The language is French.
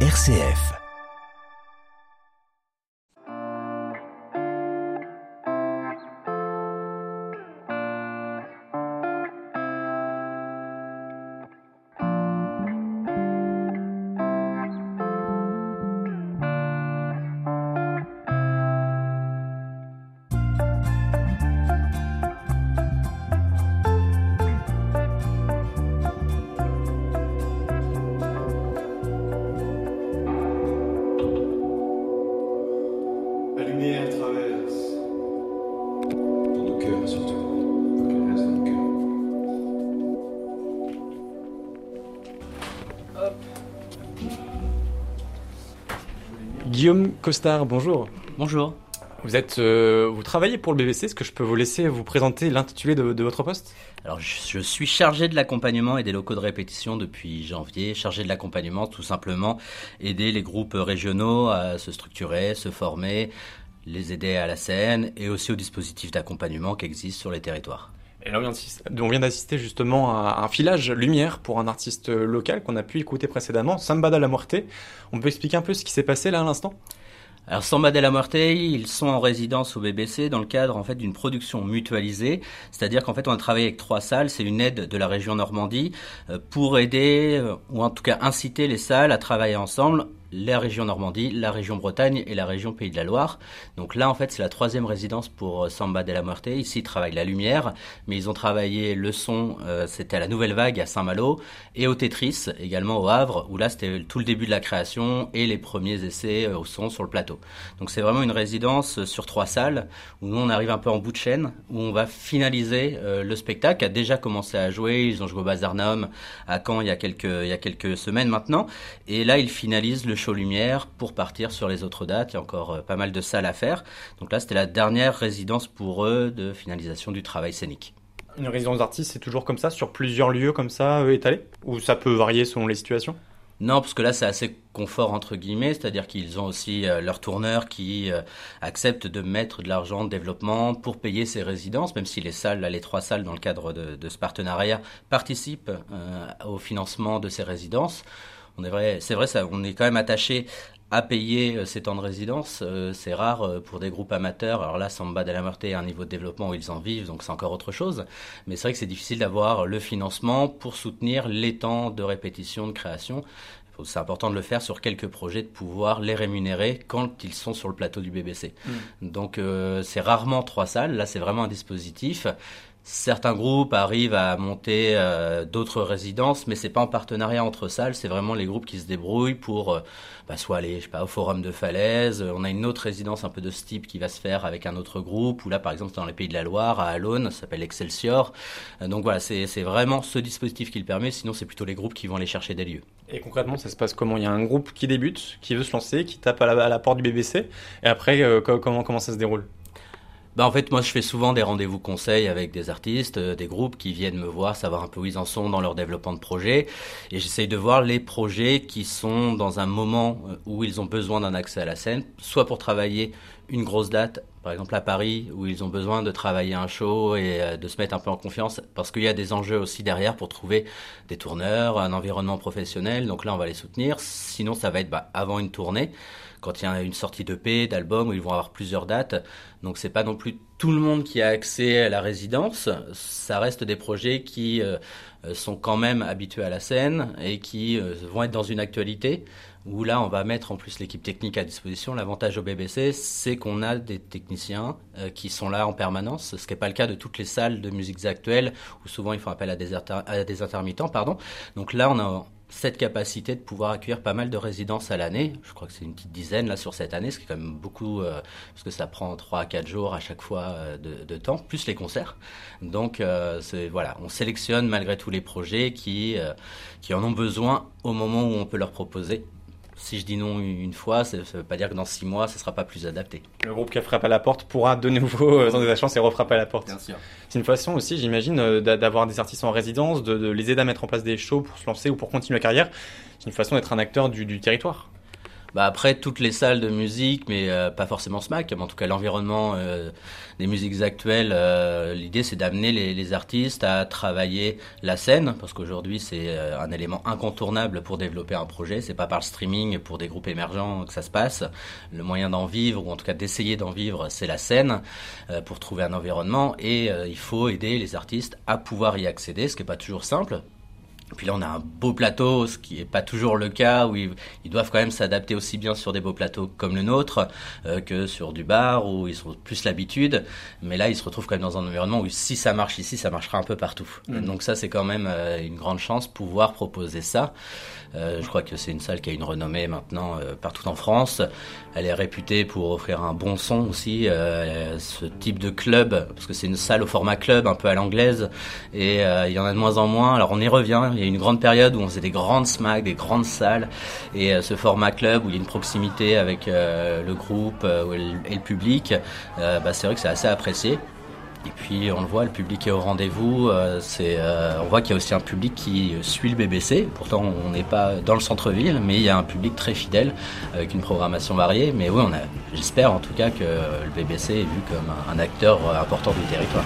RCF. Guillaume Costard, bonjour. Bonjour. Vous êtes, euh, vous travaillez pour le BBC. Est-ce que je peux vous laisser vous présenter l'intitulé de, de votre poste? Alors, je, je suis chargé de l'accompagnement et des locaux de répétition depuis janvier. Chargé de l'accompagnement, tout simplement, aider les groupes régionaux à se structurer, se former, les aider à la scène et aussi au dispositif d'accompagnement qui existe sur les territoires. Et là, on vient d'assister- on vient d'assister justement à un filage lumière pour un artiste local qu'on a pu écouter précédemment, Samba de la Muerte. On peut expliquer un peu ce qui s'est passé là à l'instant? Alors Samba de la Muerte, ils sont en résidence au BBC dans le cadre en fait d'une production mutualisée, c'est-à-dire qu'en fait on a travaillé avec trois salles, c'est une aide de la région Normandie euh, pour aider euh, ou en tout cas inciter les salles à travailler ensemble la région Normandie, la région Bretagne et la région Pays de la Loire. Donc là, en fait, c'est la troisième résidence pour euh, Samba de la Muerte. Ici, ils travaillent la lumière, mais ils ont travaillé le son, euh, c'était à la Nouvelle Vague à Saint-Malo, et au Tetris, également au Havre, où là, c'était tout le début de la création et les premiers essais euh, au son sur le plateau. Donc c'est vraiment une résidence sur trois salles, où nous, on arrive un peu en bout de chaîne, où on va finaliser le spectacle, qui a déjà commencé à jouer. Ils ont joué au Bazarnaum à Caen il y a quelques, il y a quelques semaines maintenant. Et là, ils finalisent le show lumière pour partir sur les autres dates. Il y a encore euh, pas mal de salles à faire. Donc là, c'était la dernière résidence pour eux de finalisation du travail scénique. Une résidence d'artiste, c'est toujours comme ça, sur plusieurs lieux comme ça, euh, étalés? Ou ça peut varier selon les situations? Non, parce que là, c'est assez confort entre guillemets, c'est-à-dire qu'ils ont aussi euh, leurs tourneurs qui euh, acceptent de mettre de l'argent de développement pour payer ces résidences, même si les salles, là, les trois salles dans le cadre de, de ce partenariat participent euh, au financement de ces résidences. On est vrai, c'est vrai, ça, on est quand même attaché à payer euh, ces temps de résidence. Euh, c'est rare euh, pour des groupes amateurs. Alors là, Samba de la Muerte a un niveau de développement où ils en vivent, donc c'est encore autre chose. Mais c'est vrai que c'est difficile d'avoir le financement pour soutenir les temps de répétition, de création. C'est important de le faire sur quelques projets, de pouvoir les rémunérer quand ils sont sur le plateau du BBC. Donc euh, c'est rarement trois salles, là c'est vraiment un dispositif. Certains groupes arrivent à monter euh, d'autres résidences, mais c'est pas en partenariat entre salles, c'est vraiment les groupes qui se débrouillent pour euh, bah, soit aller, je sais pas, au Forum de Falaise. On a une autre résidence un peu de ce type qui va se faire avec un autre groupe, ou là par exemple dans les Pays de la Loire, à Alonne, ça s'appelle Excelsior. Euh, donc voilà, c'est vraiment ce dispositif qui le permet, sinon c'est plutôt les groupes qui vont aller chercher des lieux. Et concrètement, ça se passe comment? Il y a un groupe qui débute, qui veut se lancer, qui tape à la, à la porte du BBC, et après, euh, co- comment, comment ça se déroule? Bah en fait, moi, je fais souvent des rendez-vous conseils avec des artistes, euh, des groupes qui viennent me voir, savoir un peu où ils en sont dans leur développement de projet. Et j'essaye de voir les projets qui sont dans un moment euh, où ils ont besoin d'un accès à la scène, soit pour travailler une grosse date, par exemple à Paris, où ils ont besoin de travailler un show et euh, de se mettre un peu en confiance, parce qu'il y a des enjeux aussi derrière pour trouver des tourneurs, un environnement professionnel. Donc là, on va les soutenir. Sinon, ça va être bah, avant une tournée quand il y a une sortie d'EP, d'album, où ils vont avoir plusieurs dates. Donc c'est pas non plus tout le monde qui a accès à la résidence. Ça reste des projets qui euh, euh, sont quand même habitués à la scène et qui euh, vont être dans une actualité où là on va mettre en plus l'équipe technique à disposition. L'avantage au BBC, c'est qu'on a des techniciens qui sont là en permanence, ce qui n'est pas le cas de toutes les salles de musiques actuelles où souvent ils font appel à des, à des intermittents. Pardon. Donc là on a cette capacité de pouvoir accueillir pas mal de résidences à l'année. Je crois que c'est une petite dizaine là sur cette année, ce qui est quand même beaucoup, euh, parce que ça prend 3 à 4 jours à chaque fois euh, de, temps, plus les concerts. Donc euh, voilà, on sélectionne malgré tout les projets qui, qui en ont besoin au moment où on peut leur proposer. Si je dis non une fois, ça ne veut pas dire que dans 6 mois, ce sera pas plus adapté. Le groupe qui a frappé à la porte pourra de nouveau euh, tenter sa chance et refrapper à la porte. sûr. C'est une façon aussi, j'imagine, euh, d'a- d'avoir des artistes en résidence, de, de les aider à mettre en place des shows pour se lancer ou pour continuer la carrière. C'est une façon d'être un acteur du, du territoire. Bah après toutes les salles de musique, mais euh, pas forcément SMAC, mais en tout cas l'environnement euh, des musiques actuelles. Euh, l'idée c'est d'amener les, les, artistes à travailler la scène, parce qu'aujourd'hui c'est un élément incontournable pour développer un projet. C'est pas par le streaming pour des groupes émergents que ça se passe. Le moyen d'en vivre, ou en tout cas d'essayer d'en vivre, c'est la scène pour trouver un environnement. Et il faut aider les artistes à pouvoir y accéder, ce qui est pas toujours simple puis là, on a un beau plateau, ce qui n'est pas toujours le cas, où ils, doivent quand même s'adapter aussi bien sur des beaux plateaux comme le nôtre euh, que sur du bar, où ils ont plus l'habitude. Mais là, ils se retrouvent quand même dans un environnement où si ça marche ici, ça marchera un peu partout. Mmh. Donc ça, c'est quand même euh, une grande chance, pouvoir proposer ça. Euh, je crois que c'est une salle qui a une renommée maintenant partout en France. Elle est réputée pour offrir un bon son aussi. Ce type de club, parce que c'est une salle au format club, un peu à l'anglaise, et il y en a de moins en moins. Alors on y revient. Il y a une grande période où on faisait des grandes smacks, des grandes salles, et ce format club où il y a une proximité avec le groupe et le public, bah, c'est vrai que c'est assez apprécié. Et puis on le voit, le public est au rendez-vous. Euh, euh, on voit qu'il y a aussi un public qui suit le BBC. Pourtant, on n'est pas dans le centre-ville, mais il y a un public très fidèle avec une programmation variée. Mais oui, j'espère en tout cas que le BBC est vu comme un acteur important du territoire.